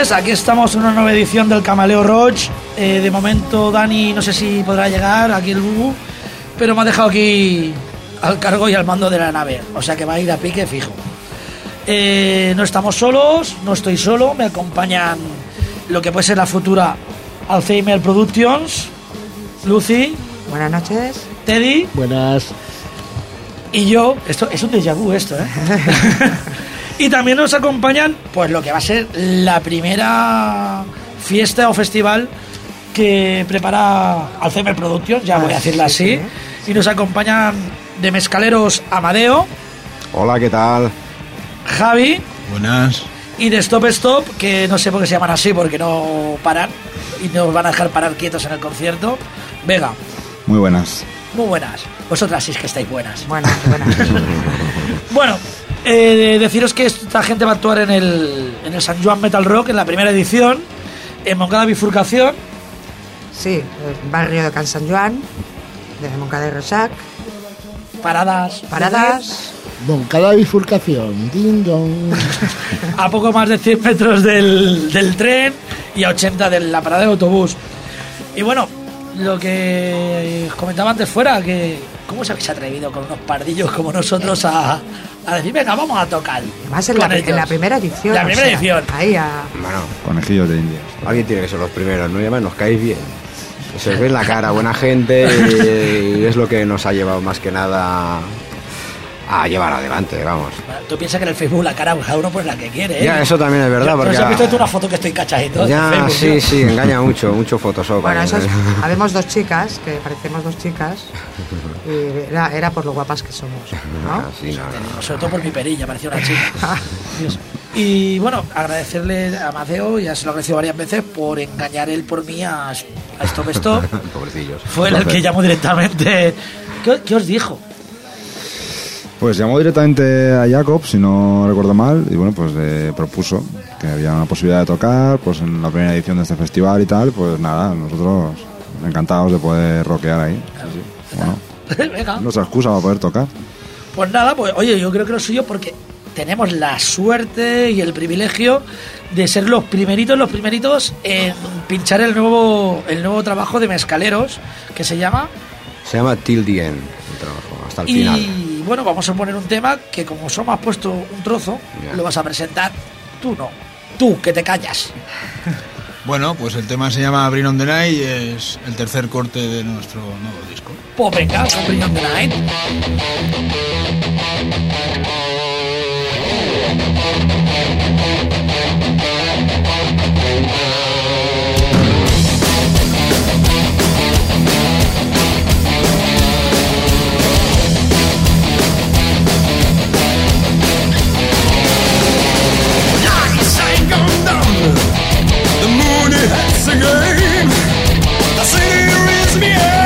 noches, aquí estamos en una nueva edición del Camaleo Roach. Eh, de momento Dani no sé si podrá llegar, aquí el Bubu, pero me ha dejado aquí al cargo y al mando de la nave, o sea que va a ir a pique fijo. Eh, no estamos solos, no estoy solo, me acompañan lo que puede ser la futura Alzheimer Productions, Lucy, Buenas noches. Teddy Buenas. y yo. Esto es un déjà vu esto, ¿eh? y también nos acompañan, pues lo que va a ser la primera fiesta o festival que prepara Alzheimer Productions, ya voy a Ah, decirla sí, así. Y nos acompañan de mezcaleros Amadeo, Hola, ¿qué tal? Javi Buenas. y de Stop Stop, que no sé por qué se llaman así, porque no paran y nos van a dejar parar quietos en el concierto. Vega, Muy buenas. muy buenas. Vosotras sí es que estáis buenas. Buenas, buenas. Bueno, eh, deciros que esta gente va a actuar en el, en el San Juan Metal Rock en la primera edición, en Moncada Bifurcación. Sí, el barrio de Can San Joan, de Moncada y Rosac. Paradas. Paradas. Bon, cada bifurcación. Ding dong. A poco más de 100 metros del, del tren y a 80 de la parada de autobús. Y bueno, lo que os comentaba antes fuera, que ¿cómo os habéis atrevido con unos pardillos como nosotros a, a decir, venga, vamos a tocar? Además en la, en la ellos"? primera edición. La primera sea, edición. Ahí a... Bueno, Conejillos de India. alguien tiene que ser los primeros, ¿no? Y además nos caéis bien. Se os ve en la cara, buena gente, y, es lo que nos ha llevado más que nada a llevar adelante, vamos. Tú piensas que en el Facebook la cara cada uno pues la que quiere, ¿eh? Ya, eso también es verdad, Pero porque... si has visto tú una foto que estoy cachadito Ya, Facebook, sí, tío. sí, engaña mucho, mucho Photoshop. Bueno, eso es, habemos dos chicas, que parecemos dos chicas, y era, era por lo guapas que somos, Ah, ¿no? sí, no, no, no. Sobre todo por mi perilla, parecía una chica. Dios. Y bueno, agradecerle a Mateo, ya se lo agradeció varias veces, por engañar él por mí a, a Stop Stop. Pobrecillos. Fue el que llamó directamente. ¿Qué, qué os dijo? Pues llamó directamente a Jacob, si no recuerdo mal, y bueno, pues le propuso que había una posibilidad de tocar, pues en la primera edición de este festival y tal, pues nada, nosotros encantados de poder rockear ahí. Bueno, Venga. nuestra excusa para poder tocar. Pues nada, pues oye, yo creo que lo suyo porque tenemos la suerte y el privilegio de ser los primeritos, los primeritos en pinchar el nuevo, el nuevo trabajo de Mezcaleros, que se llama Se llama Till the End, el trabajo, hasta el final. Y bueno, vamos a poner un tema que como solo has puesto un trozo, lo vas a presentar. Tú no. Tú, que te callas. Bueno, pues el tema se llama Bring on the Night y es el tercer corte de nuestro nuevo disco. Pues venga, Bring on the Night. singing. The city me behind.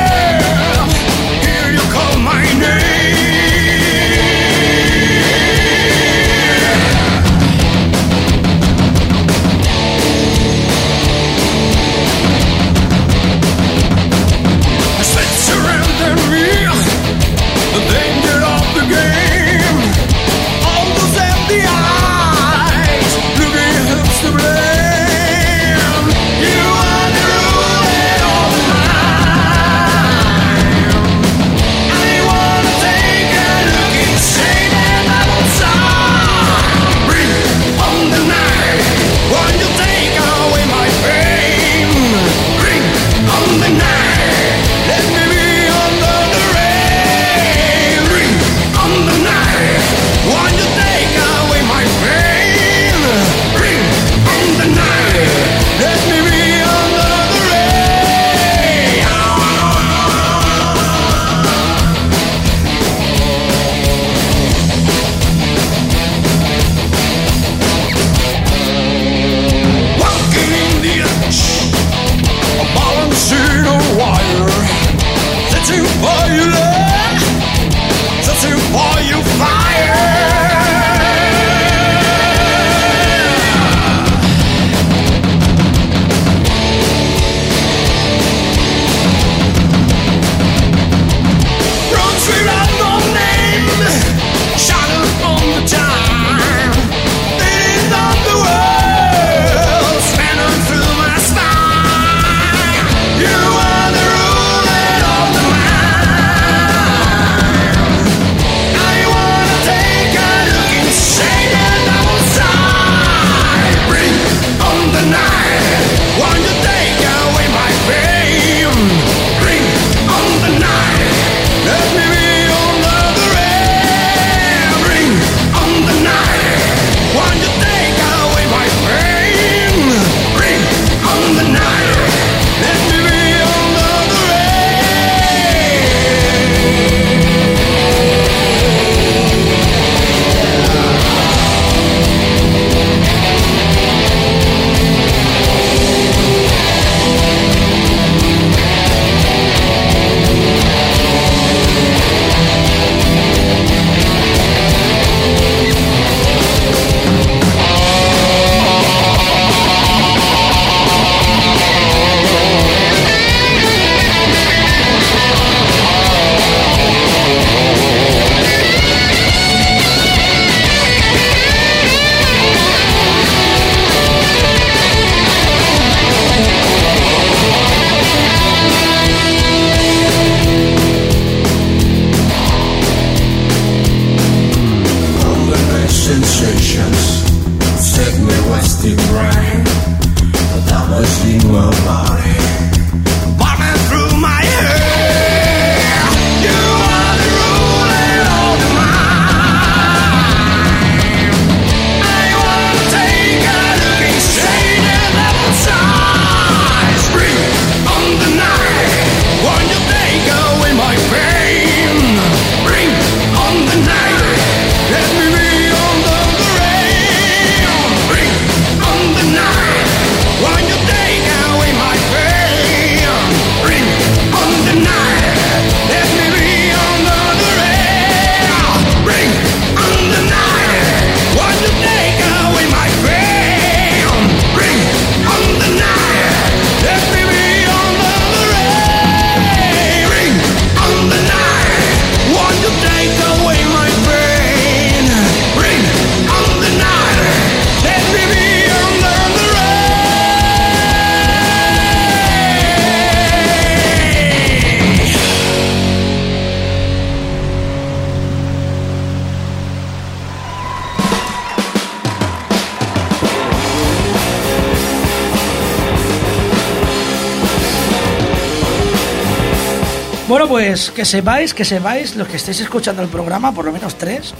Que sepáis, que sepáis, los que estéis escuchando el programa, por lo menos tres,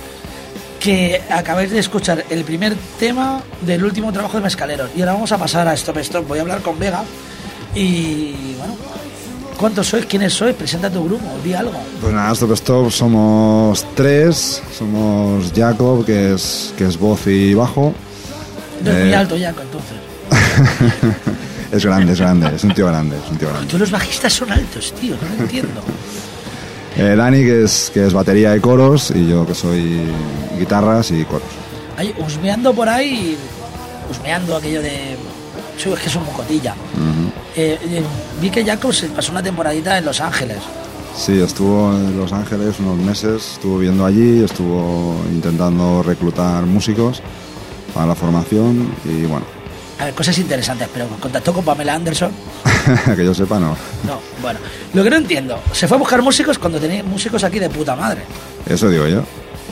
que acabáis de escuchar el primer tema del último trabajo de Mescaleros. Y ahora vamos a pasar a Stop Stop. Voy a hablar con Vega. Y bueno, ¿cuántos sois? ¿Quiénes sois? Presenta tu grupo, di algo. Pues nada, Stop Stop somos tres. Somos Jacob, que es, que es voz y bajo. No es muy Eh. alto, Jaco, entonces. Es grande, es grande, es un tío grande, es un tío grande. Todos los bajistas son altos, tío, no lo entiendo. Eh, Dani, que es, que es batería y coros, y yo que soy guitarras y coros. Ahí, husmeando por ahí, husmeando aquello de. Es que es un mocotilla. Eh, eh, vi que Jacob se pasó una temporadita en Los Ángeles. Sí, estuvo en Los Ángeles unos meses, estuvo viviendo allí, estuvo intentando reclutar músicos para la formación y bueno, A ver, cosas interesantes, pero contactó con Pamela Anderson. que yo sepa no. No, bueno. Lo que no entiendo, se fue a buscar músicos cuando tenía músicos aquí de puta madre. Eso digo yo.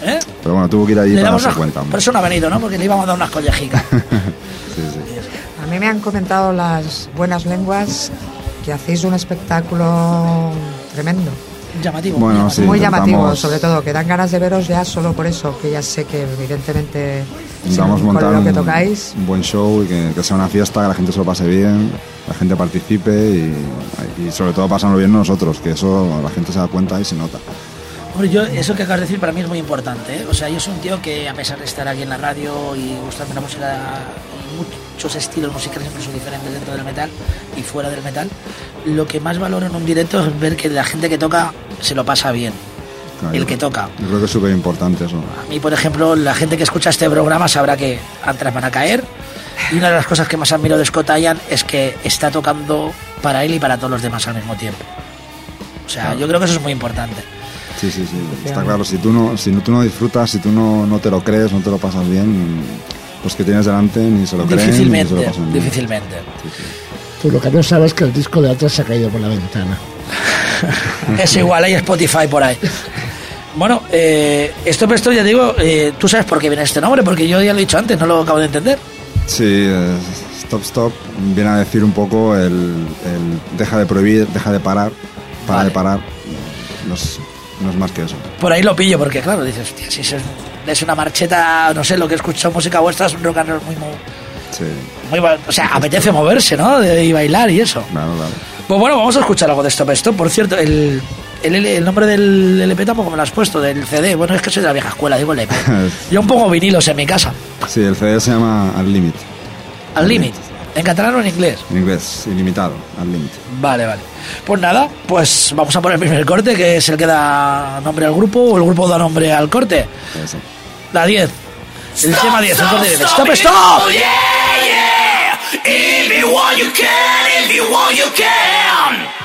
¿Eh? Pero bueno, tuvo que ir allí Le para darse unas- cuenta. Por eso no ha venido, ¿no? Porque le íbamos a dar unas collejicas. Sí, sí. A mí me han comentado las buenas lenguas que hacéis un espectáculo tremendo. Llamativo. Bueno, sí, muy llamativo, sobre todo, que dan ganas de veros ya solo por eso, que ya sé que evidentemente con montar lo que un, tocáis. un buen show y que, que sea una fiesta, que la gente se lo pase bien, la gente participe y, y sobre todo pasarlo bien nosotros, que eso la gente se da cuenta y se nota. Yo, eso que acabas de decir para mí es muy importante. ¿eh? O sea, yo soy un tío que, a pesar de estar aquí en la radio y gustarme la música muchos estilos musicales incluso diferentes dentro del metal y fuera del metal, lo que más valoro en un directo es ver que la gente que toca se lo pasa bien. Claro, El que toca. Yo creo que es súper importante eso. A mí, por ejemplo, la gente que escucha este programa sabrá que antes van a caer. Y una de las cosas que más admiro de Scott Ian es que está tocando para él y para todos los demás al mismo tiempo. O sea, yo creo que eso es muy importante. Sí, sí, sí. Está claro, si tú no, si no, tú no disfrutas, si tú no, no te lo crees, no te lo pasas bien, los que tienes delante ni se lo creen ni se Difícilmente, lo difícilmente. Tú lo que no sabes es que el disco de atrás se ha caído por la ventana. Es igual, hay Spotify por ahí. Bueno, eh, esto, pero esto ya digo, eh, tú sabes por qué viene este nombre, porque yo ya lo he dicho antes, no lo acabo de entender. Sí, eh, Stop Stop viene a decir un poco el, el deja de prohibir, deja de parar, para Vale. de parar. No es, no es más que eso. Por ahí lo pillo, porque claro, dices, hostia, si es, es una marcheta, no sé, lo que he escuchado música vuestra es un rock and roll muy, muy, Sí, muy O sea, apetece moverse, ¿no? Y bailar y eso. claro, claro. Pues bueno, vamos a escuchar algo de Stop Stop. Por cierto, el, el, el nombre del LP tampoco me lo has puesto, del CD. Bueno, es que soy de la vieja escuela, digo LP. Yo un pongo vinilos en mi casa, Sí, el CD se llama Al Limit, al límite. ¿En catalán o en inglés? en inglés, ilimitado, Al Limit. Vale, vale. Pues nada, pues vamos a poner el primer corte, que es el que da nombre al grupo, o el grupo da nombre al corte. La 10. El tema 10, el corte 10. ¡Stop, stop! Oh, yeah, yeah. If you want, you can. If you want, you can.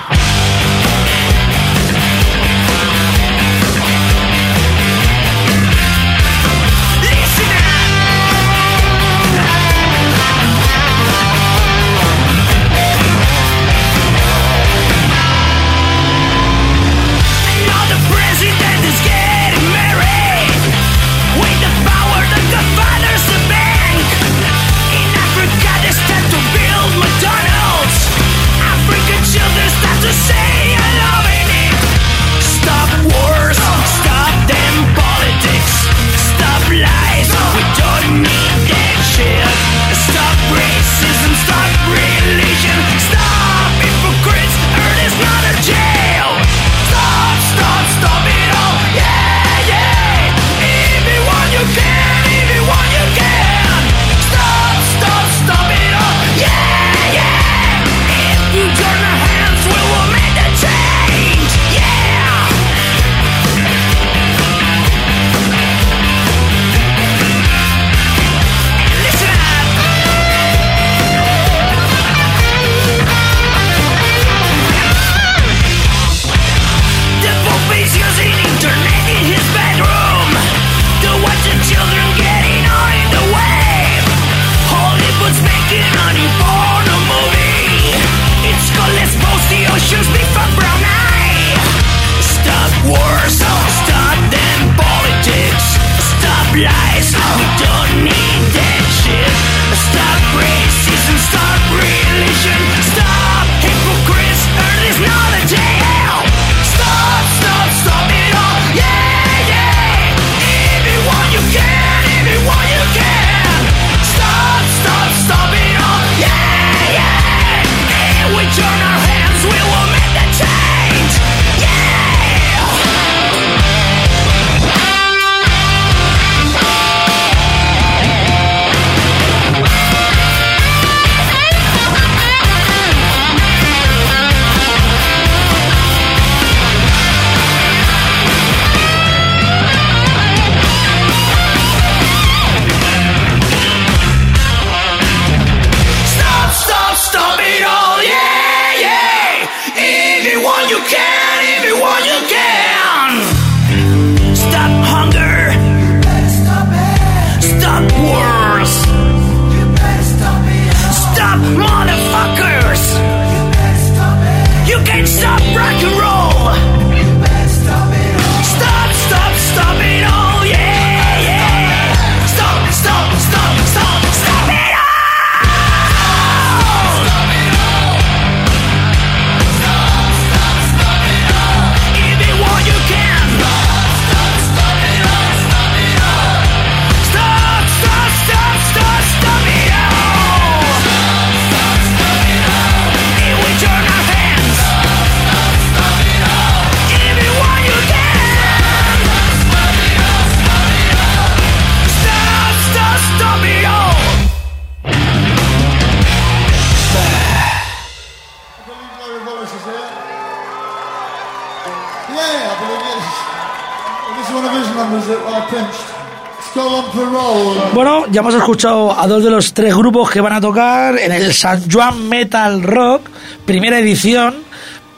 Escuchado a dos de los tres grupos que van a tocar en el San Juan Metal Rock, primera edición,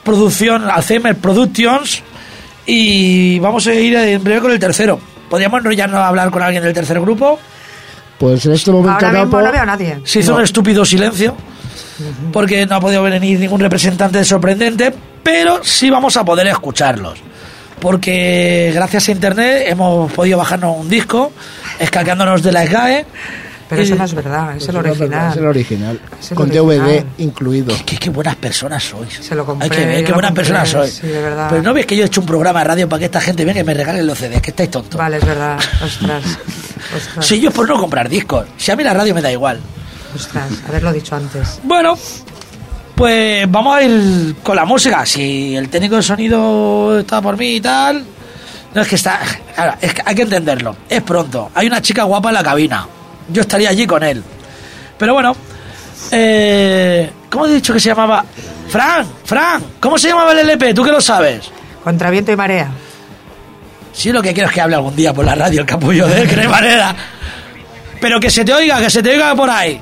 producción Alzheimer Productions, y vamos a ir en breve con el tercero. ¿Podríamos enrollarnos a hablar con alguien del tercer grupo? Pues en este momento Ahora mismo Capo- no veo a nadie. Se hizo un estúpido silencio, porque no ha podido venir ningún representante de sorprendente, pero sí vamos a poder escucharlos. Porque gracias a internet hemos podido bajarnos un disco, escaqueándonos de la SGAE. Pero eso no es verdad, es el no, original. Es el original. Es el con original. DVD incluido. Qué, qué buenas personas sois. Se lo compré, Hay que ver qué buenas compré, personas sois. sí, de verdad. Pero no ves que yo he hecho un programa de radio para que esta gente venga y me regalen los CDs, que estáis tontos. Vale, es verdad. Ostras. Ostras. Si yo por no comprar discos. Si a mí la radio me da igual. Ostras, haberlo dicho antes. Bueno, pues vamos a ir con la música. Si el técnico de sonido está por mí y tal. No es que está. Claro, es que hay que entenderlo. Es pronto. Hay una chica guapa en la cabina. Yo estaría allí con él. Pero bueno. Eh, ¿Cómo he dicho que se llamaba? Fran, Fran, ¿cómo se llamaba el LP? ¿Tú que lo sabes? Contra viento y marea. Sí, lo que quiero es que hable algún día por la radio el capullo de él, que no hay manera. Pero que se te oiga, que se te oiga por ahí.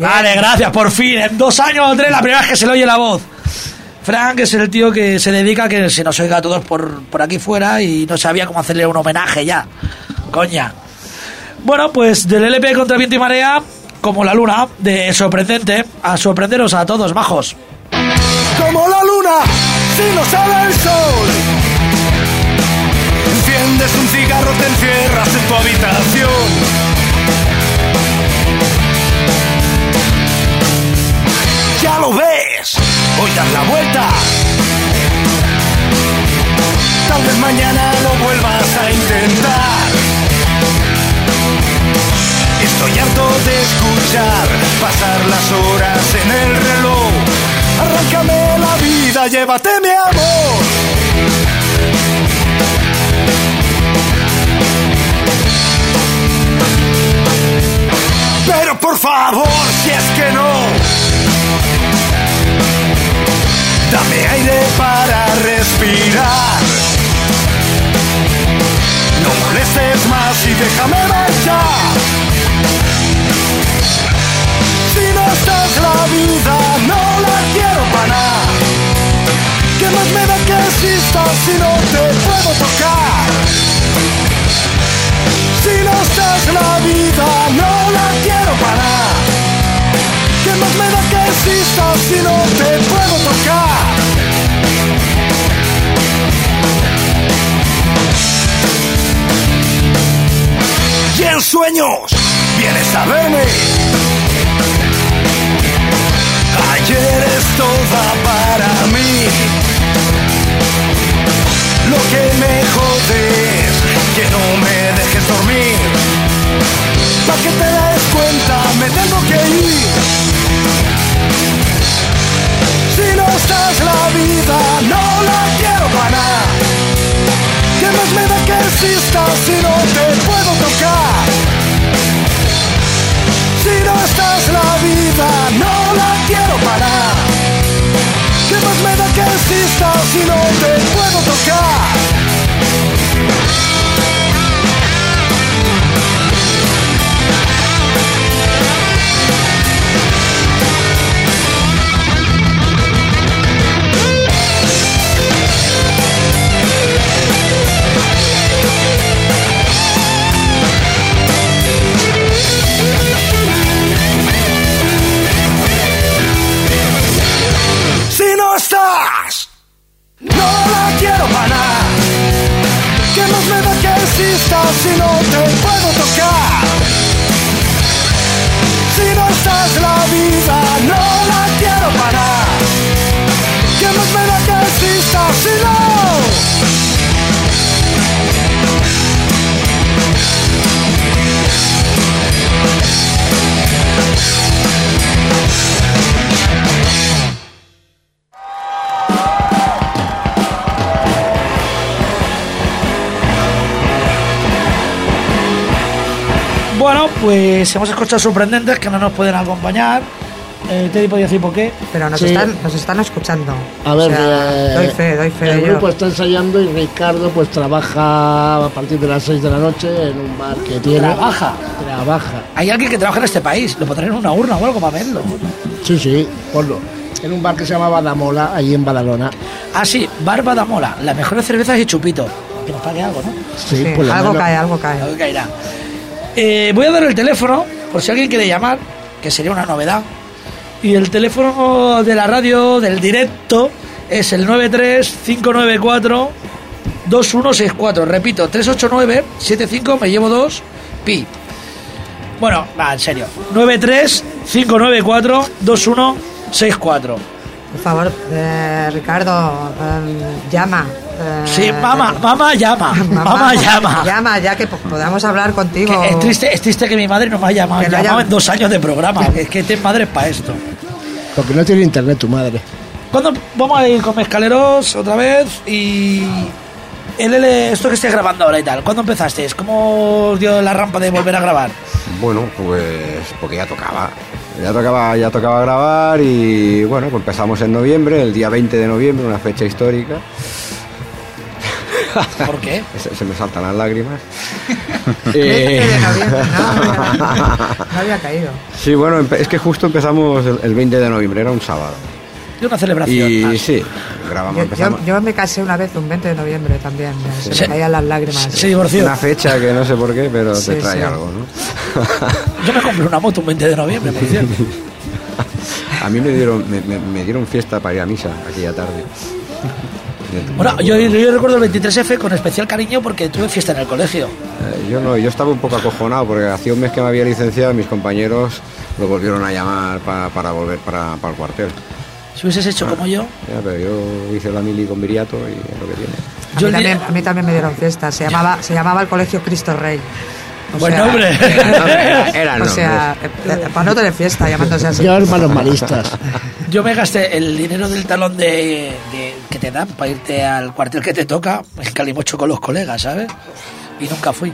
Vale, gracias, por fin. En dos años o la primera vez que se le oye la voz. Frank es el tío que se dedica a que se nos oiga a todos por, por aquí fuera y no sabía cómo hacerle un homenaje ya. Coña. Bueno, pues del LP contra viento y marea, como la luna, de sorprendente, a sorprenderos a todos, majos. como la luna si no sale el sol. Enciendes un cigarro, te encierras en tu habitación. Lo ves, hoy das la vuelta. Tal vez mañana lo vuelvas a intentar. Estoy harto de escuchar pasar las horas en el reloj. Arráncame la vida, llévate mi amor. Pero por favor, si es que no, para respirar. No molestes más y déjame marchar. Si no estás la vida, no la quiero para. ¿Qué más me da que existas si no te puedo tocar? Si no estás la vida, no la quiero para. ¿Qué más me da que existas si no te puedo tocar? Y en sueños vienes a verme. Ayer es toda para mí. Lo que me jode es que no me dejes dormir. Pa' que te des cuenta, me tengo que ir. Si no estás la vida, no la quiero para que existas si no te puedo tocar? Si no estás la vida, no la quiero parar. ¿Qué más me da que existas si no te puedo tocar? Pues hemos escuchado sorprendentes que no nos pueden acompañar. Eh, Teddy podía decir por qué. Pero nos, Sí. están, nos están escuchando. A ver, O sea, eh, doy fe, doy fe el grupo está ensayando y Ricardo pues trabaja a partir de las 6 de la noche en un bar que tiene. Trabaja. Trabaja. Hay alguien que trabaja en este país. Lo pondrán en una urna o algo para verlo. Sí, sí, ponlo. En un bar que se llama Badamola, allí en Badalona. Ah, sí, Barba da Mola. Las mejores cervezas y chupito. Que nos pague algo, ¿no? Sí, Sí, por lo algo menos. cae, algo cae. Algo caerá. Eh, voy a dar el teléfono, por si alguien quiere llamar, que sería una novedad. Y el teléfono de la radio, del directo, es el 93-594-2164. Repito, 389-75, me llevo 2, pi. Bueno, va, en serio. 93-594-2164. Por favor, eh, Ricardo, eh, llama. eh, Sí, mamá, mamá llama, mamá llama. Llama, ya que po- podamos hablar contigo. Que es, triste, es triste que mi madre no me haya llamado, llamado haya- en dos años de programa. Es que te madre para esto. Porque no tiene internet tu madre. ¿Cuándo vamos a ir con Mezcaleros otra vez? Y. El L, esto que estés grabando ahora y tal, ¿cuándo empezaste? ¿Cómo os dio la rampa de volver a grabar? Bueno, pues porque ya tocaba. Ya tocaba, ya tocaba grabar y bueno, pues empezamos en noviembre, el día 20 de noviembre, una fecha histórica. ¿Por qué? Se, se me saltan las lágrimas. 20 Eh, no, no había- caído. sí, bueno, es que justo empezamos el, el 20 de noviembre, era un sábado. De una celebración. Y sí, grabamos, Yo, empezamos. yo, yo me casé una vez un 20 de noviembre también. eh, Se me caían las lágrimas. se divorció. Una fecha que no sé por qué, pero Sí, te trae sí. algo, ¿no? Yo me compré una moto un 20 de noviembre, por cierto. a mí me dieron, me, me- me dieron fiesta para ir a misa aquella tarde. Bueno, yo, yo recuerdo el 23F con especial cariño porque tuve fiesta en el colegio. Eh, Yo no, yo estaba un poco acojonado porque hacía un mes que me había licenciado y mis compañeros lo volvieron a llamar pa- para volver para, para el cuartel. Si hubieses hecho como yo, Ya, pero yo hice la mili con Viriato y es lo que tiene. A Yo mí, el día- también, a mí también me dieron fiesta. Se llamaba, se llamaba el colegio Cristo Rey. O buen sea, nombre. Era, era el O sea, eh, para no tener fiesta llamándose así. Yo, hermanos maristas. Yo me gasté el dinero del talón de, de- que te dan para irte al cuartel que te toca en Calimocho con los colegas, ¿sabes? Y nunca fui.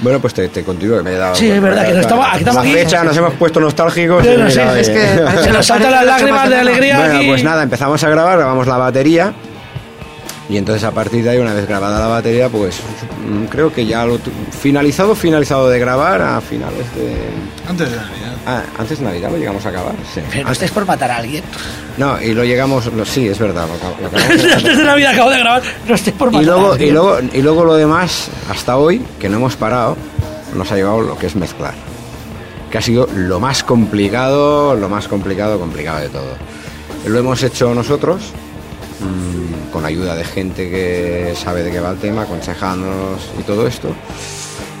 Bueno, pues te, te continúo que me he dado. Sí, es verdad, que no estaba- la aquí. fecha, nos hemos puesto nostálgicos. Sí, y no, sí, mira, Es oye. que parece- Se nos saltan las lágrimas de alegría. Bueno, aquí. pues nada, empezamos a grabar, grabamos la batería. Y entonces a partir de ahí, una vez grabada la batería, pues mm, creo que ya lo finalizado, finalizado de grabar a finales de... Antes de Navidad. Ah, antes de Navidad lo llegamos a acabar, sí. Pero no estés por matar a alguien. No, y lo llegamos, lo- sí, es verdad, lo, lo Antes de Navidad acabo de grabar, no estés por matar y a luego, y, alguien. luego, y luego lo demás, hasta hoy, que no hemos parado, nos ha llevado lo que es mezclar. Que ha sido lo más complicado, lo más complicado, complicado de todo. Lo hemos hecho nosotros, mm, con ayuda de gente que sabe de qué va el tema, aconsejándonos y todo esto.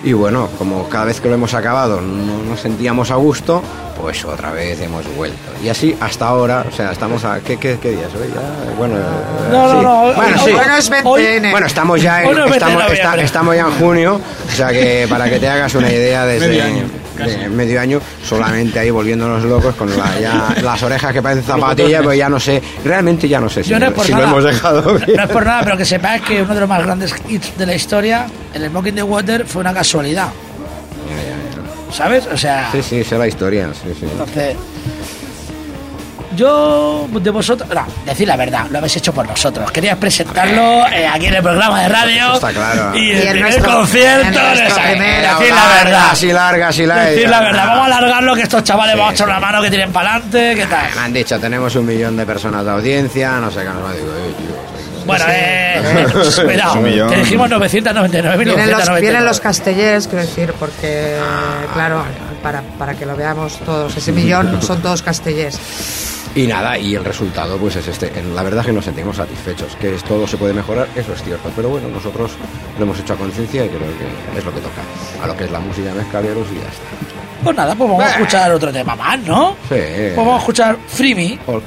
Y bueno, como cada vez que lo hemos acabado no nos sentíamos a gusto, pues otra vez hemos vuelto. Y así hasta ahora, o sea, estamos a... ¿Qué, qué, qué día es hoy? Ya, bueno, No, sí. no, hoy- Bueno, hoy- sí. Bueno, es 20 Hoy- N. Bueno, estamos ya en, Hoy no es 20 de estamos, está- estamos ya en junio, o sea que para que te hagas una idea desde Medio año. De medio año, solamente ahí volviéndonos locos con la- ya las orejas que parecen zapatillas, pues ya no sé, realmente ya no sé si, Yo no es por si nada. lo hemos dejado bien. No es por nada, pero que sepáis que uno de los más grandes hits de la historia, el Smoking the Water, fue una casualidad. ¿Sabes? O sea, Sí, sí, sé la historia, sí, sí. entonces. Yo, de vosotros. No, decir la verdad, lo habéis hecho por nosotros. Querías presentarlo eh, aquí en el programa de radio. Eso está claro. Y Y el primer nuestro- concierto. en nuestro esa- primer- decir la verdad. Así larga, así larga. Decir la verdad. Vamos a alargarlo, que estos chavales vamos a echar una mano que tienen para adelante. ¿Qué tal? Me han dicho, tenemos un millón de personas de audiencia, no sé qué, no digo, eh, tío, soy- Bueno, eh, cuidado. Un millón. Te dijimos 999.000. Vienen los, 999. vienen los castellers, quiero decir, porque, claro, para, para que lo veamos todos, ese millón son todos castellers. Y nada, y el resultado pues es este. La verdad es que nos sentimos satisfechos, que todo se puede mejorar, eso es cierto, pero bueno, nosotros lo hemos hecho a conciencia y creo que es lo que toca, a lo que es la música de mezcaleros y ya está. Pues nada, pues vamos a escuchar otro tema más, ¿no? Sí. Pues vamos a escuchar Free Me. Ok.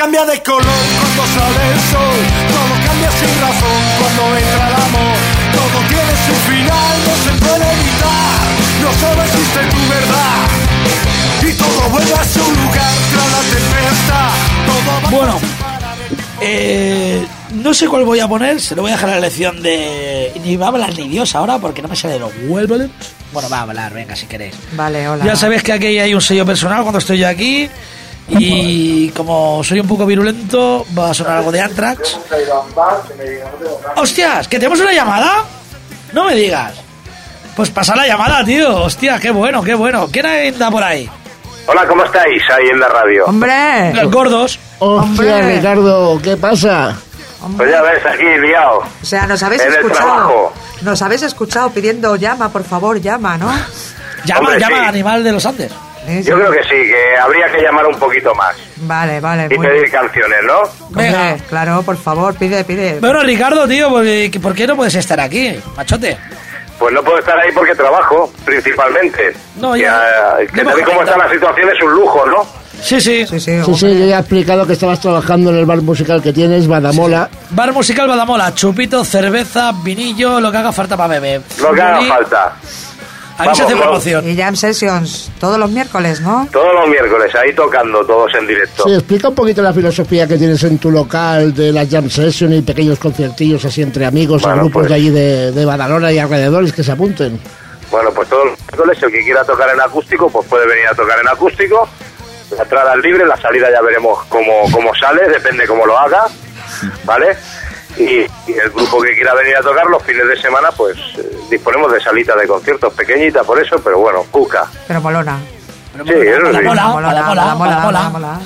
Cambia de color cuando sale el sol. Todo cambia sin razón cuando entra el amor. Todo tiene su final, no se puede evitar. No solo existe tu verdad. Y todo vuelve a su lugar tras la tempestad. Todo va Bueno, eh, no sé cuál voy a poner, se lo voy a dejar a la elección de... Ni va a hablar ni Dios ahora porque no me sale de los huevos. Bueno, va a hablar, venga, si queréis. Vale, hola. Ya sabéis que aquí hay un sello personal cuando estoy yo aquí. Y como soy un poco virulento, va a sonar algo de Anthrax. ¡Hostias! ¿Que tenemos una llamada? No me digas. Pues pasa la llamada, tío. Hostia, qué bueno, qué bueno. ¿Quién anda por ahí? Hola, ¿cómo estáis ahí en la radio? ¡Hombre! Los gordos. Hostia, Hombre. Ricardo, ¿qué pasa? Pues ya ves, aquí liado. O sea, nos habéis En escuchado. Nos habéis escuchado pidiendo llama, por favor, llama, ¿no? Llama, Hombre, llama sí. animal de los Andes. Sí, Yo creo que sí, que habría que llamar un poquito más Vale, vale. y pedir bien. canciones, ¿no? Venga. Hombre, claro, por favor, pide, pide. Bueno, Ricardo, tío, ¿por qué, por qué no puedes estar aquí, machote? Pues no puedo estar ahí porque trabajo, principalmente. No, que, ya- ya que tal como comentado. está la situación es un lujo, ¿no? Sí, sí. Sí, sí, Sí, yo ya he explicado que estabas trabajando en el bar musical que tienes, Badamola. Bar musical Badamola, chupito, cerveza, vinillo, lo que haga falta para beber. Lo que haga falta. Aquí se hace Vamos, promoción. Y Jam Sessions, todos los miércoles, ¿no? Todos los miércoles, ahí tocando, todos en directo. Sí, explica un poquito la filosofía que tienes en tu local de la jam session y pequeños conciertillos así entre amigos Bueno, grupos pues. de allí de, de Badalona y alrededores que se apunten. Bueno, pues todos los miércoles, el que quiera tocar en acústico, pues puede venir a tocar en acústico. La entrada es libre, la salida ya veremos cómo, cómo sale, depende cómo lo haga, ¿vale? Y, y el grupo que quiera venir a tocar los fines de semana, pues eh, disponemos de salitas de conciertos pequeñitas por eso, pero bueno, cuca. Pero molona. Sí, eso sí.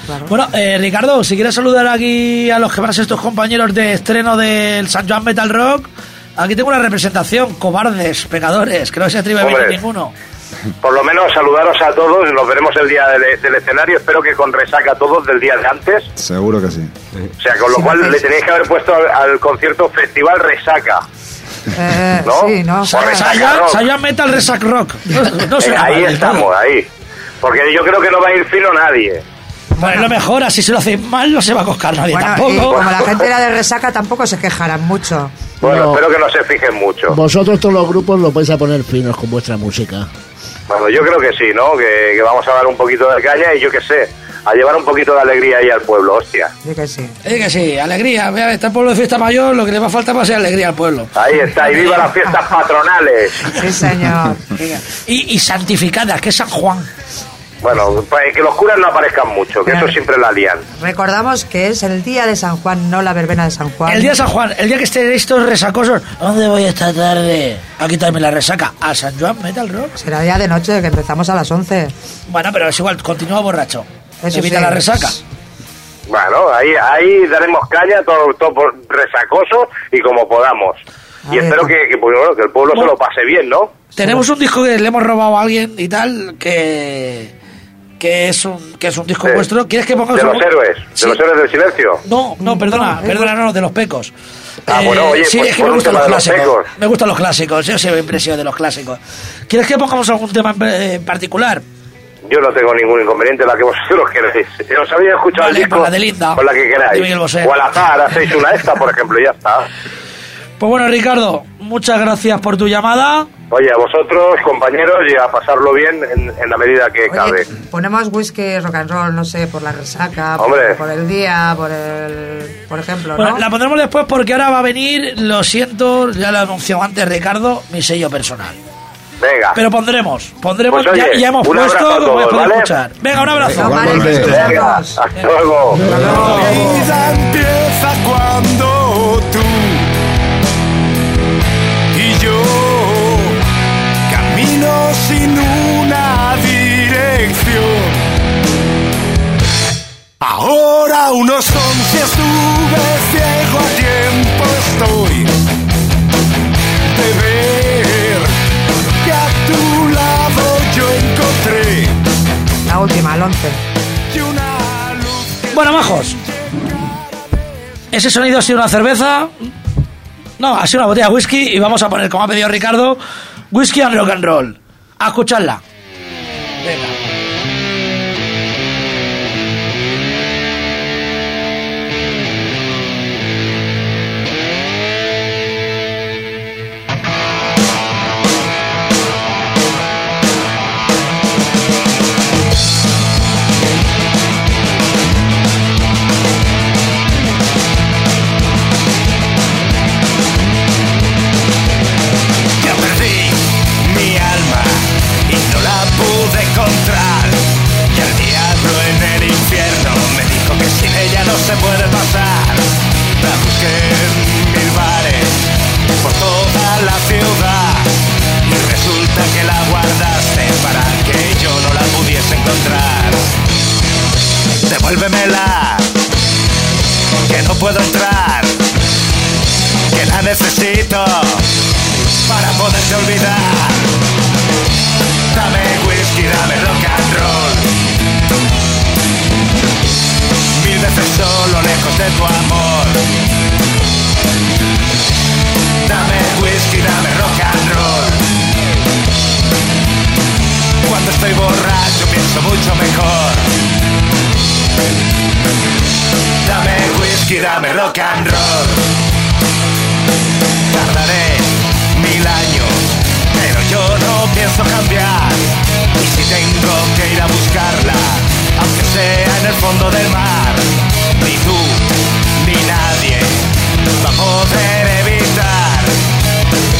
Claro. Bueno, eh, Ricardo, si quieres saludar aquí a los que van a ser estos compañeros de estreno del San Joan Metal Rock, aquí tengo una representación, cobardes, pecadores, que no se atreve a venir Hombre. ninguno. Por lo menos saludaros a todos, nos veremos el día del, del escenario, espero que con resaca a todos del día de antes. Seguro que sí. O sea, con lo Sí, cual le tenéis que haber puesto al, al concierto Festival Resaca. Eh, ¿No? Sí, no. Joan Metal Resac Rock. No, no Eh, suena ahí mal, estamos, ahí. Porque yo creo que no va a ir fino nadie. Bueno, lo mejor, así se lo hacéis mal, no se va a coscar nadie Bueno, y tampoco. como la gente era de resaca, tampoco se quejarán mucho. Bueno, No. espero que no se fijen mucho. Vosotros todos los grupos lo vais a poner finos con vuestra música. Bueno, yo creo que sí, ¿no? Que, que vamos a dar un poquito de caña y yo qué sé, a llevar un poquito de alegría ahí al pueblo, hostia. Sí que sí. Es que sí, alegría. Está el pueblo de fiesta mayor, lo que le va a faltar va a ser alegría al pueblo. Ahí está, y viva las fiestas patronales. Sí, señor. Y, y santificada, que es San Juan. Bueno, pues que los curas no aparezcan mucho, que eso siempre la lían. Recordamos que es el día de San Juan, no la verbena de San Juan. El día de San Juan, el día que estén estos resacosos, ¿dónde voy esta tarde? A quitarme la resaca. A San Juan Metal Rock. Será día de noche, que empezamos a las 11. Bueno, pero es igual, continúa borracho. Eso Evita sí. la resaca. Bueno, ahí, ahí daremos caña, todo, todo por resacoso y como podamos. Y espero está. que, que, pues, bueno, que el pueblo Bueno. se lo pase bien, ¿no? Tenemos un disco que le hemos robado a alguien y tal, que que es un que es un disco De- vuestro. ¿Quieres que pongamos De los un- héroes, Sí. de los héroes del silencio. No, no, perdona, No, perdona, no, de los pecos. Ah, Eh, bueno, oye, sí, pues es que me gustan los clásicos. Me gustan los clásicos, yo soy impresión de los clásicos. ¿Quieres que pongamos algún tema eh, en particular? Yo no tengo ningún inconveniente, la que vosotros queréis. Si os habéis escuchado Vale, el disco, pues la de Linda. con la que queráis. Miguel Bosé. O al azar, hacéis una esta, por ejemplo, y ya está. Pues bueno, Ricardo, muchas gracias por tu llamada. Oye, a vosotros, compañeros, y a pasarlo bien en, en la medida que cabe. Ponemos whisky, rock and roll, no sé, por la resaca, por, el día, por el, por ejemplo, Bueno, ¿no? la pondremos después porque ahora va a venir, lo siento, ya lo anunció antes Ricardo, mi sello personal. Venga. Pero pondremos, pondremos, Pues, ya, oye, ya hemos un puesto, a como todos, podéis ¿vale? escuchar. Venga, un abrazo. Venga, escuchamos. hasta luego. La vida empieza cuando tú y yo camino sin una dirección. Ahora unos son si última, el 11. y una luz que Bueno, majos. Ese sonido ha sido una cerveza. No, ha sido una botella de whisky y vamos a poner, como ha pedido Ricardo, whisky and rock and roll. A escucharla. Venga. A buscarla, aunque sea en el fondo del mar, ni tú ni nadie va a poder evitar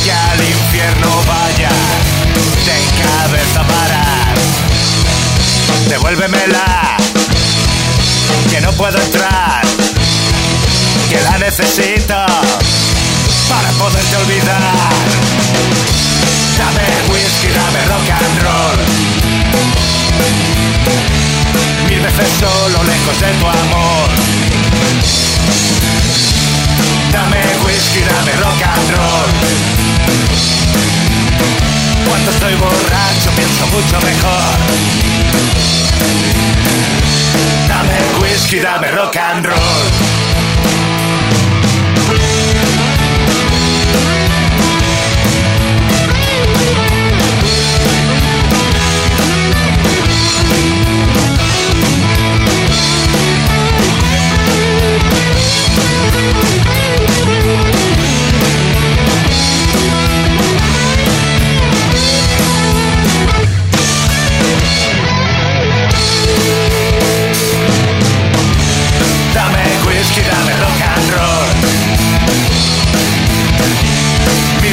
que al infierno vaya de cabeza a parar. Devuélvemela, que no puedo entrar, que la necesito para poderte olvidar. Dame whisky, dame rock and roll. Mil veces solo lejos de tu amor. Dame whisky, dame rock and roll. Cuando estoy borracho pienso mucho mejor. Dame whisky, dame rock and roll.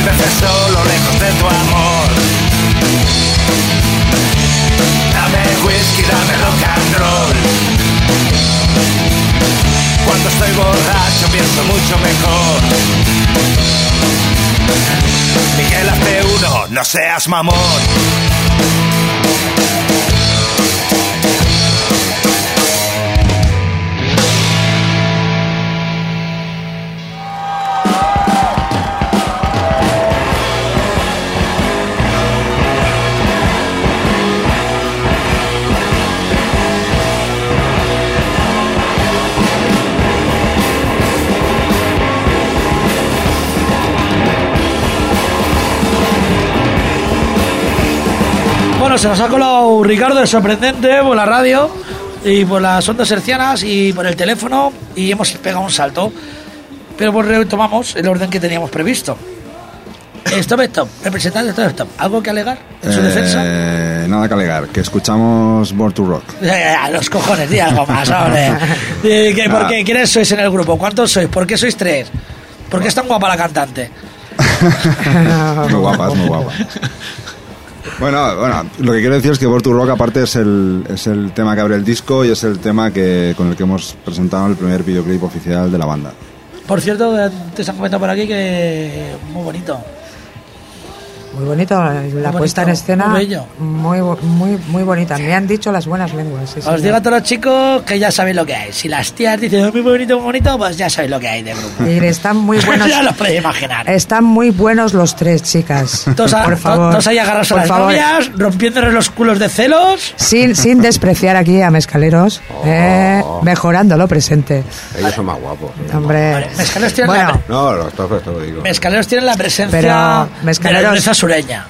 Mil veces solo lejos de tu amor. Dame whisky, dame rock and roll. Cuando estoy borracho pienso mucho mejor. Miguel hace uno, no seas mamón. Bueno, se nos ha colado Ricardo, el sorprendente, por la radio y por las ondas hercianas y por el teléfono y hemos pegado un salto. Pero pues retomamos el orden que teníamos previsto. Stop, stop, representante de Stop, stop. ¿Algo que alegar en su defensa? Eh, nada que alegar, que escuchamos Born to Rock. Eh, a los cojones, di algo más, hombre. Eh, que- ¿Por qué? ¿Quiénes sois en el grupo? ¿Cuántos sois? ¿Por qué sois tres? ¿Por qué es tan guapa la cantante? muy guapa, es muy guapa. Bueno, bueno, lo que quiero decir es que Born to Rock aparte es el, es el tema que abre el disco y es el tema que con el que hemos presentado el primer videoclip oficial de la banda. Por cierto, te han comentado por aquí que muy bonito. Muy bonito, la bonito, puesta en escena. muy bello. Muy, muy, muy bonita. Me han dicho las buenas lenguas. sí, Os señor. digo a todos los chicos que ya sabéis lo que hay. Si las tías dicen "Oh, muy bonito, muy bonito, pues ya sabéis lo que hay de grupo. Y están muy buenos. ya los podéis imaginar. Están muy buenos los tres, chicas. Todos, a- por favor. todos ahí agarrados a las favor. novias, rompiéndole los culos de celos. Sin, sin despreciar aquí a Mezcaleros, eh, mejorando lo presente. Ellos son más guapos. Hombre, Mezcaleros tienen, bueno, la, No, los tofes te lo digo. mezcaleros tienen la presencia Pero, de mezcaleros- la dureza sureña.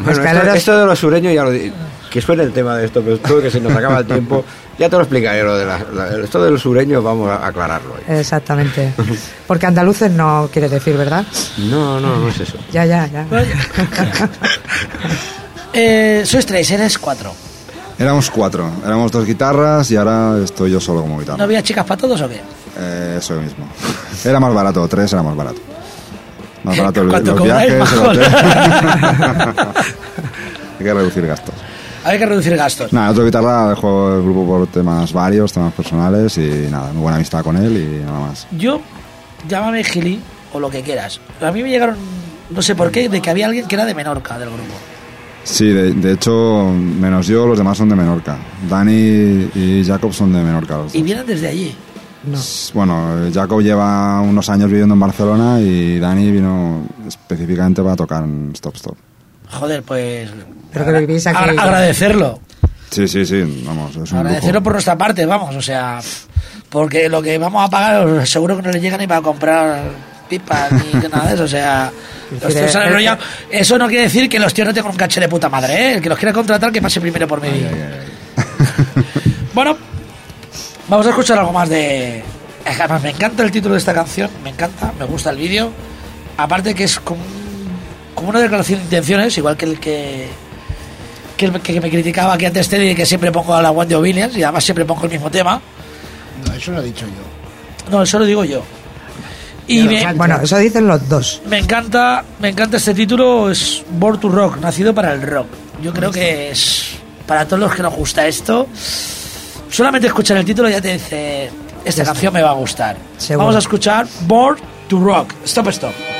Bueno, esto, de los sureños ya lo di- que suene el tema de esto, pero esto que se nos acaba el tiempo, ya te lo explicaré. Lo de la- la- esto de los sureños vamos a aclararlo. hoy. exactamente. Porque andaluces no quiere decir, ¿verdad? No, no, no es eso. Ya, ya, ya. Eh, sois tres, eres cuatro. Éramos cuatro, éramos dos guitarras y ahora estoy yo solo como ¿No guitarra. había chicas para todos o qué? Eh, eso mismo. Era más barato, tres era más barato. Más barato el- ¿Cuánto los viajes, el. Hay que reducir gastos. Hay que reducir gastos. Nada, otro guitarra dejó el grupo por temas varios, temas personales y nada, muy buena amistad con él y nada más. Yo, llámame Gili o lo que quieras. A mí me llegaron, no sé por qué, de que había alguien que era de Menorca del grupo. Sí, de, de hecho, menos yo, los demás son de Menorca. Dani y Jacob son de Menorca. los dos. Y vienen desde allí. No. Bueno, Jacob lleva unos años viviendo en Barcelona y Dani vino específicamente para tocar en Stop Stop. Joder, pues. Pero que vivís aquí. agra- agradecerlo. Sí, sí, sí, vamos, es un Agradecerlo lujo. por nuestra parte, vamos, o sea. Porque lo que vamos a pagar, seguro que no les llega ni para comprar pipas ni que nada de eso, o sea. Los tíos han Eh, enrollado. Eso no quiere decir que los tíos no tengan un caché de puta madre, ¿eh? El que los quiera contratar, que pase primero por mí. Bueno, vamos a escuchar algo más de. que Además, me encanta el título de esta canción, me encanta, me gusta el vídeo. Aparte, que es como, un- como una declaración de intenciones, igual que el que. Que, el que me criticaba aquí antes Teddy, de que siempre pongo a la Wendy Williams y además siempre pongo el mismo tema. No, eso lo he dicho yo. No, eso lo digo yo. Y me. Bueno, eso dicen los dos. me encanta, me encanta este título, es Born to Rock, nacido para el rock. Yo creo que es para todos los que nos gusta esto. Solamente escuchar el título ya te dice, esta canción me va a gustar. Seguro. Vamos a escuchar Born to Rock. Stop, stop.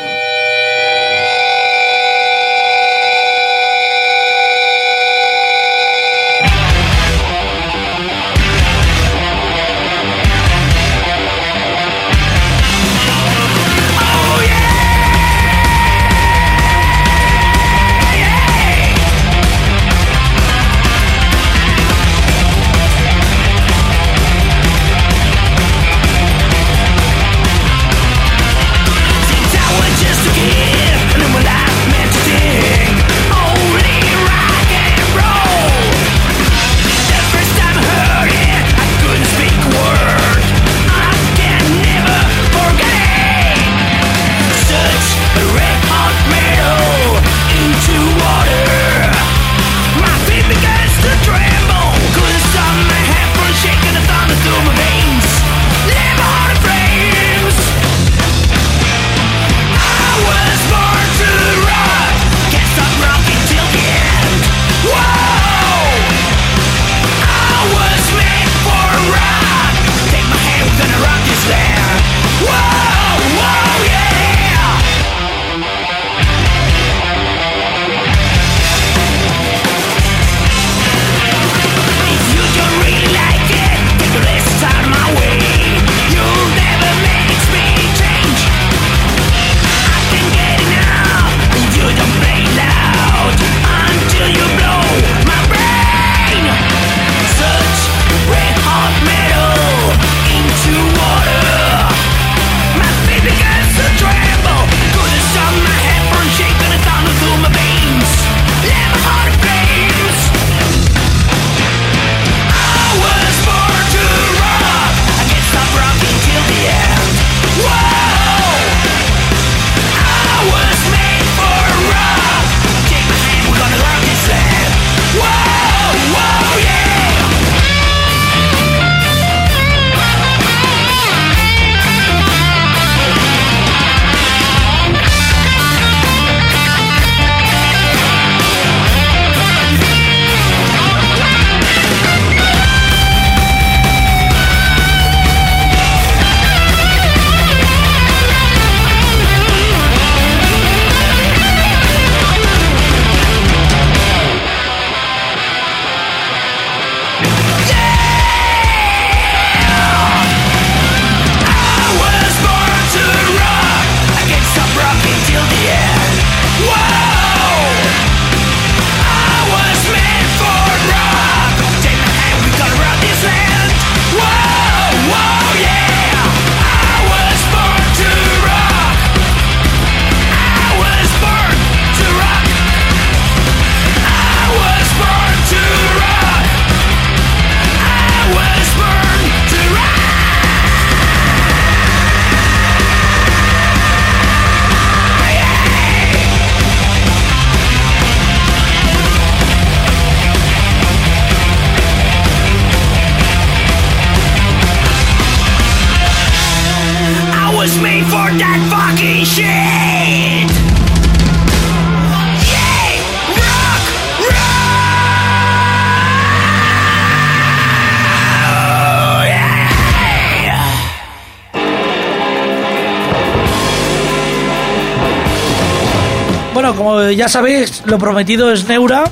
Bueno, como ya sabéis, lo prometido es Neura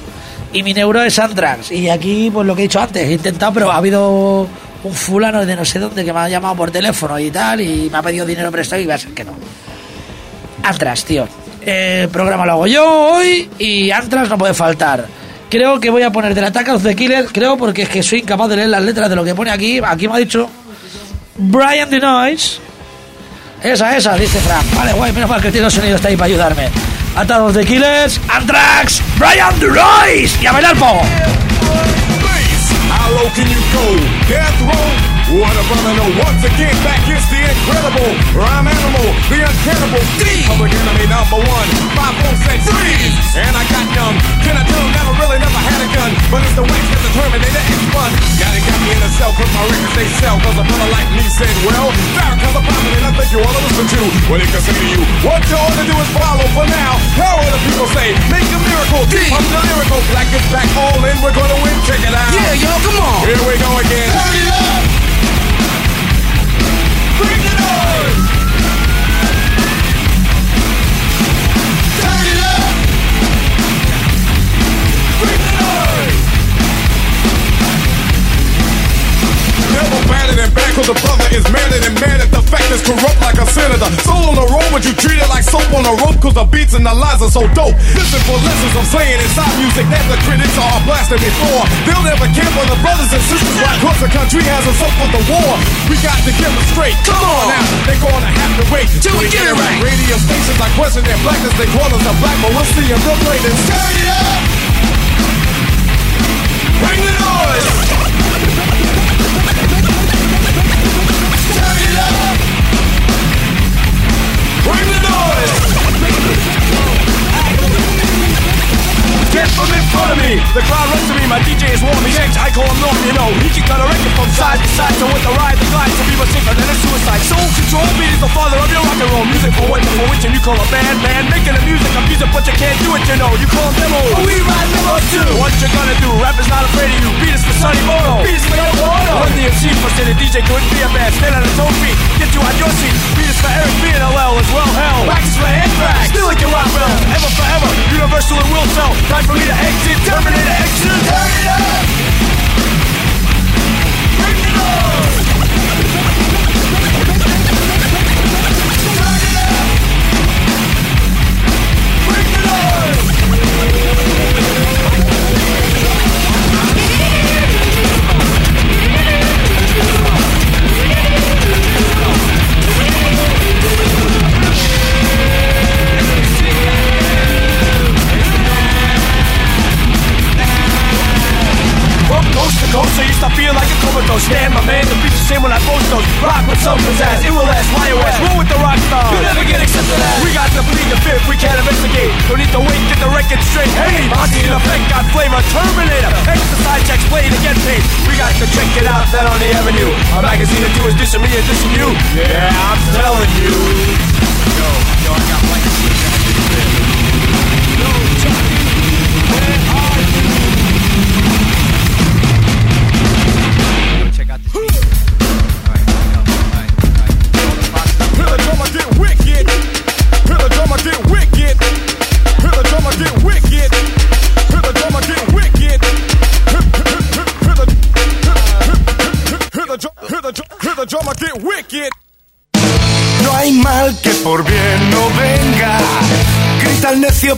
y mi Neura es Anthrax. Y aquí, pues lo que he dicho antes, he intentado, pero ha habido un fulano de no sé dónde que me ha llamado por teléfono y tal, y me ha pedido dinero prestado y va a ser que no. Anthrax, tío. El programa lo hago yo hoy y Anthrax no puede faltar. Creo que voy a poner del Attack of the Killer, creo porque es que soy incapaz de leer las letras de lo que pone aquí. Aquí me ha dicho Brian the. Esa, esa, dice Frank. Vale, guay, menos mal que el sonido está ahí para ayudarme. Of the Killers, Anthrax, Brian Noise. Y a bailar row? What a brother know. Once again, back is the incredible rhyme animal, the uncannibal D. Public enemy number one. Five, four, six. And I got numb. Can I tell? Never really, never had gun. But it's the wax that the Terminator X fun. Got it, got me in a cell, cause my records they sell. Cause a brother like me said, well, Farrakhan's a prophet and I think you to listen to what he can say to you. What you ought to do is follow for now. How other people say, make a miracle. D. I'm the lyrical. Black is back all in. We're gonna win. Check it out. Yeah, yo, come on. Here we go again. Turn it up. Batted and back cause the brother is mad and mad at the fact is corrupt like a senator. Soul on the road, but you treat it like soap on a rope cause the beats and the lines are so dope. Listen for lessons I'm saying inside music that the critics are blasting before. They'll never care for the brothers and sisters why cause the country has us up for the war. We got to get them straight. Come on now, they're gonna have to wait till we get it right. Radio stations are question their blackness, they call us a black, but we'll see them real latest. Turn it up! Bring the noise! Bring the noise! Get from in front of me! The crowd runs to me, my DJ is warm, I call him you know. He can cut a record from side to side, so with the ride, the glide, to be much safer than a suicide. Soul control beat is the father of your rock and roll. Music for white, for which, and you call a band, man. Making the music, I'm music, but you can't do it, you know. You call them demos. But oh, we ride demos too. What you gonna do? Rap is not afraid of you. Beat for Sonny Bono. Beat for Yo Bono. Run the MC for the DJ couldn't be a band. Stand on his own feet, get you on your seat. For Eric B and as well, hell. Is for. Still like your rock bell. Ever forever. Universal and will sell. Time for me to exit. Terminator exit. Turn a. Stand my man, the beats the same when I post those. Rock with some pizzazz, it will last, wire west. Roll with the rock star. You never get accepted. We got to plead the fifth, we can't investigate. Don't need to wait, get the record straight. Hey, Monty in effect, got flavor, Terminator. Exercise checks, play to get paid. We got to check it out, that on the avenue. A magazine or two is dissing me and dissing you. Yeah, I'm telling you.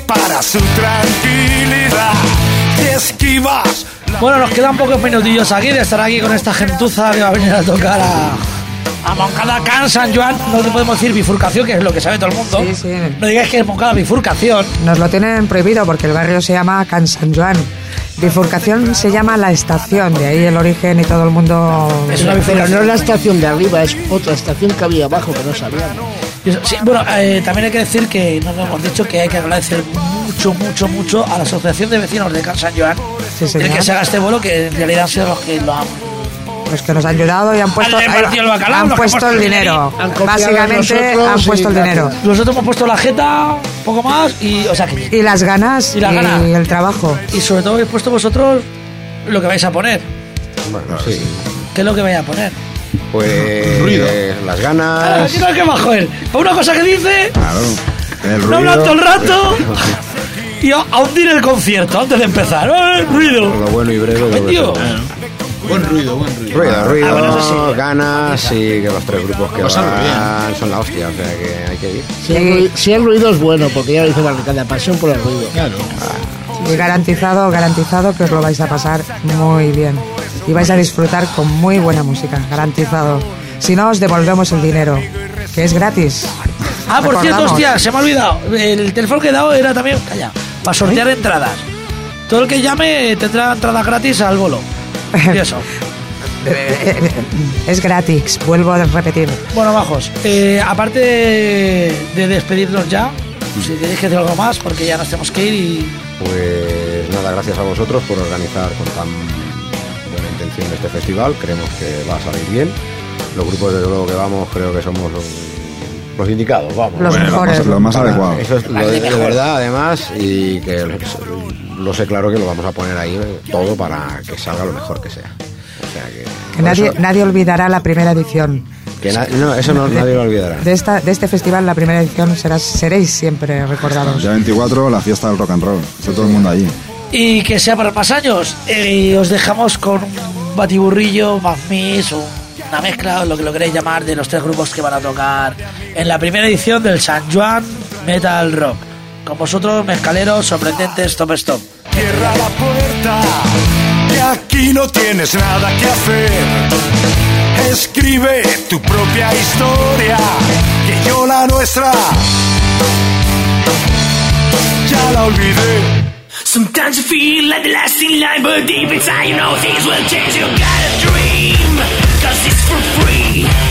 Para su tranquilidad. Te esquivas. Bueno, nos quedan pocos minutillos aquí de estar aquí con esta gentuza que va a venir a tocar a, a Moncada Can San Juan. No le podemos decir bifurcación, que es lo que sabe todo el mundo. Sí, sí. No digáis que es Moncada bifurcación. Nos lo tienen prohibido porque el barrio se llama Can San Juan. Bifurcación se llama la estación, de ahí el origen y todo el mundo. Es una Pero no es la estación de arriba, es otra estación que había abajo que no sabíamos. Sí, bueno, eh, también hay que decir que no nos hemos dicho que hay que agradecer mucho, mucho, mucho a la Asociación de Vecinos de Can San Joan, Sí, el que se haga este vuelo, que en realidad han sido los que lo han... Los que nos han ayudado y han puesto, Han el bacalao, han puesto el dinero. Han Básicamente nosotros han y puesto el dinero. Nosotros hemos puesto la jeta, poco más, y, o sea, que, Y las ganas Y y, las ganas. el trabajo. y sobre todo habéis puesto vosotros lo que vais a poner. Bueno, sí. ¿Qué es lo que vais a poner? Pues Ruido. las Ah, ganas. qué bajo él. Una cosa que dice, Claro. El no todo el ruido. rato. y a, a hundir el concierto antes de empezar. ¡Eh, ruido! Lo bueno y breve. Tío. son- Buen ruido, buen ruido. Ruido, ruido, Ah, bueno, sí. ganas y que los tres grupos que van son la hostia, o sea que hay que ir. Si el, ruido, si el ruido es bueno, porque ya lo dice Barricada, pasión por el ruido. Claro. Y garantizado, garantizado que os lo vais a pasar muy bien. Y vais a disfrutar con muy buena música, garantizado. Si no, os devolvemos el dinero, que es gratis. Ah, por cierto, hostia, se me ha olvidado. El teléfono que he dado era también, calla, para sortear entradas. Todo el que llame tendrá entradas gratis al bolo. Y eso. Es gratis, vuelvo a repetir. Bueno, bajos. eh, aparte de, de despedirnos ya, si queréis que decir algo más, porque ya nos tenemos que ir y. Pues nada, gracias a vosotros por organizar con tan buena intención este festival. Creemos que va a salir bien. Los grupos, desde luego que vamos, creo que somos los, los indicados, vamos. Los Bueno, mejores. Lo más Para- adecuado. Eso es lo de, de verdad, además, y que lo, sé claro que lo vamos a poner ahí todo para que salga lo mejor que sea. O sea que. Que nadie, eso- nadie olvidará la primera edición. que na- no, eso no, nadie lo olvidará. De, esta, de este festival, la primera edición, serás, seréis siempre El recordados. día 24, la fiesta del rock and roll. Está todo el mundo allí. Y que sea para más años. Eh, Y os dejamos con un batiburrillo, más mis, una mezcla, o lo que lo queréis llamar, de los tres grupos que van a tocar en la primera edición del San Juan Metal Rock. Con vosotros, mezcaleros, sorprendentes, stop stop. Cierra la puerta, que aquí no tienes nada que hacer. Escribe tu propia historia, que yo la nuestra ya la olvidé. Sometimes you feel like the last in line, but deep inside you know things will change. You gotta dream, cause it's for free.